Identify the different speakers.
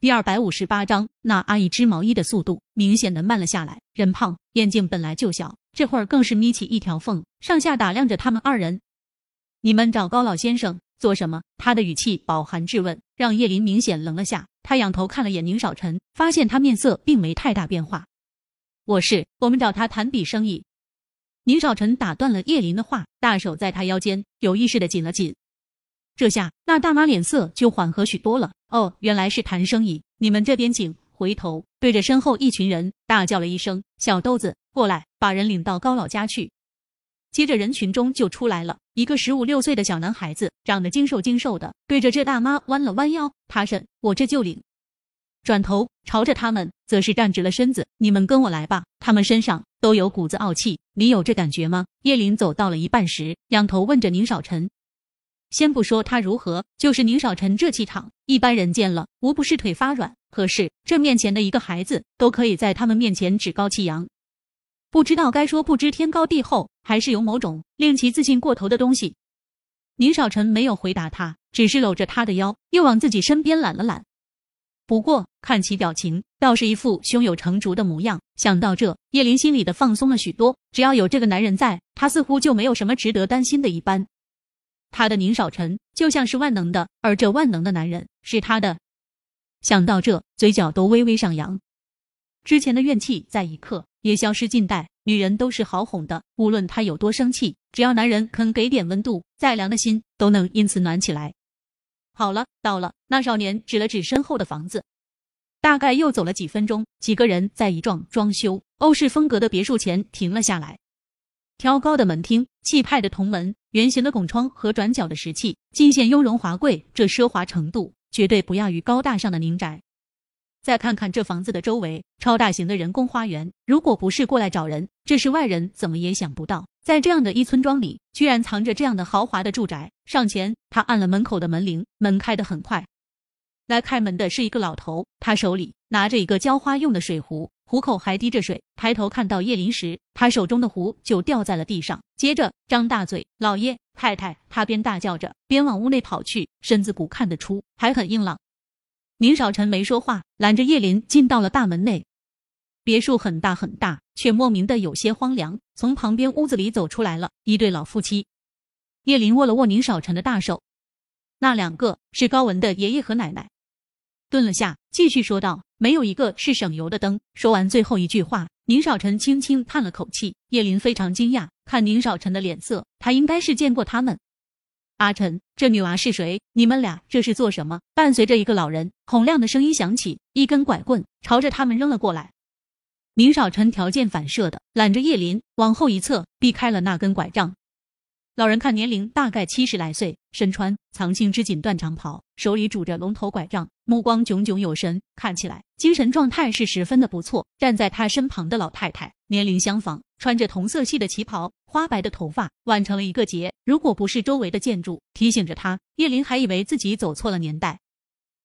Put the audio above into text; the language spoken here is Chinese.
Speaker 1: 第二百五十八章，那阿姨织毛衣的速度明显的慢了下来。人胖，眼睛本来就小，这会儿更是眯起一条缝，上下打量着他们二人。你们找高老先生做什么？他的语气饱含质问，让叶林明显愣了下。他仰头看了眼宁少臣，发现他面色并没太大变化。我是，我们找他谈笔生意。宁少臣打断了叶林的话，大手在他腰间有意识的紧了紧。这下，那大妈脸色就缓和许多了。哦，原来是谈生意。你们这边请。回头对着身后一群人大叫了一声：“小豆子，过来，把人领到高老家去。”接着人群中就出来了一个十五六岁的小男孩子，长得精瘦精瘦的，对着这大妈弯了弯腰：“他婶，我这就领。”转头朝着他们则是站直了身子：“你们跟我来吧。”他们身上都有股子傲气，你有这感觉吗？叶林走到了一半时，仰头问着宁少臣。先不说他如何，就是宁少臣这气场，一般人见了无不是腿发软。可是这面前的一个孩子，都可以在他们面前趾高气扬，不知道该说不知天高地厚，还是有某种令其自信过头的东西。宁少臣没有回答他，只是搂着他的腰，又往自己身边揽了揽。不过看其表情，倒是一副胸有成竹的模样。想到这，叶林心里的放松了许多。只要有这个男人在，他似乎就没有什么值得担心的一般。他的宁少臣就像是万能的，而这万能的男人是他的。想到这，嘴角都微微上扬，之前的怨气在一刻也消失尽殆。女人都是好哄的，无论她有多生气，只要男人肯给点温度，再凉的心都能因此暖起来。好了，到了。那少年指了指身后的房子，大概又走了几分钟，几个人在一幢装修欧式风格的别墅前停了下来。挑高的门厅，气派的铜门，圆形的拱窗和转角的石器，尽显雍容华贵。这奢华程度绝对不亚于高大上的宁宅。再看看这房子的周围，超大型的人工花园。如果不是过来找人，这是外人怎么也想不到，在这样的一村庄里，居然藏着这样的豪华的住宅。上前，他按了门口的门铃，门开得很快。来开门的是一个老头，他手里拿着一个浇花用的水壶。壶口还滴着水，抬头看到叶林时，他手中的壶就掉在了地上，接着张大嘴：“老爷太太！”他边大叫着边往屋内跑去，身子骨看得出还很硬朗。宁少臣没说话，拦着叶林进到了大门内。别墅很大很大，却莫名的有些荒凉。从旁边屋子里走出来了一对老夫妻，叶林握了握宁少臣的大手，那两个是高文的爷爷和奶奶。顿了下，继续说道。没有一个是省油的灯。说完最后一句话，宁少臣轻轻叹了口气。叶林非常惊讶，看宁少臣的脸色，他应该是见过他们。阿晨，这女娃是谁？你们俩这是做什么？伴随着一个老人洪亮的声音响起，一根拐棍朝着他们扔了过来。宁少臣条件反射的揽着叶林往后一侧，避开了那根拐杖。老人看年龄大概七十来岁，身穿藏青织锦缎长袍，手里拄着龙头拐杖，目光炯炯有神，看起来精神状态是十分的不错。站在他身旁的老太太年龄相仿，穿着同色系的旗袍，花白的头发挽成了一个结。如果不是周围的建筑提醒着他，叶林还以为自己走错了年代。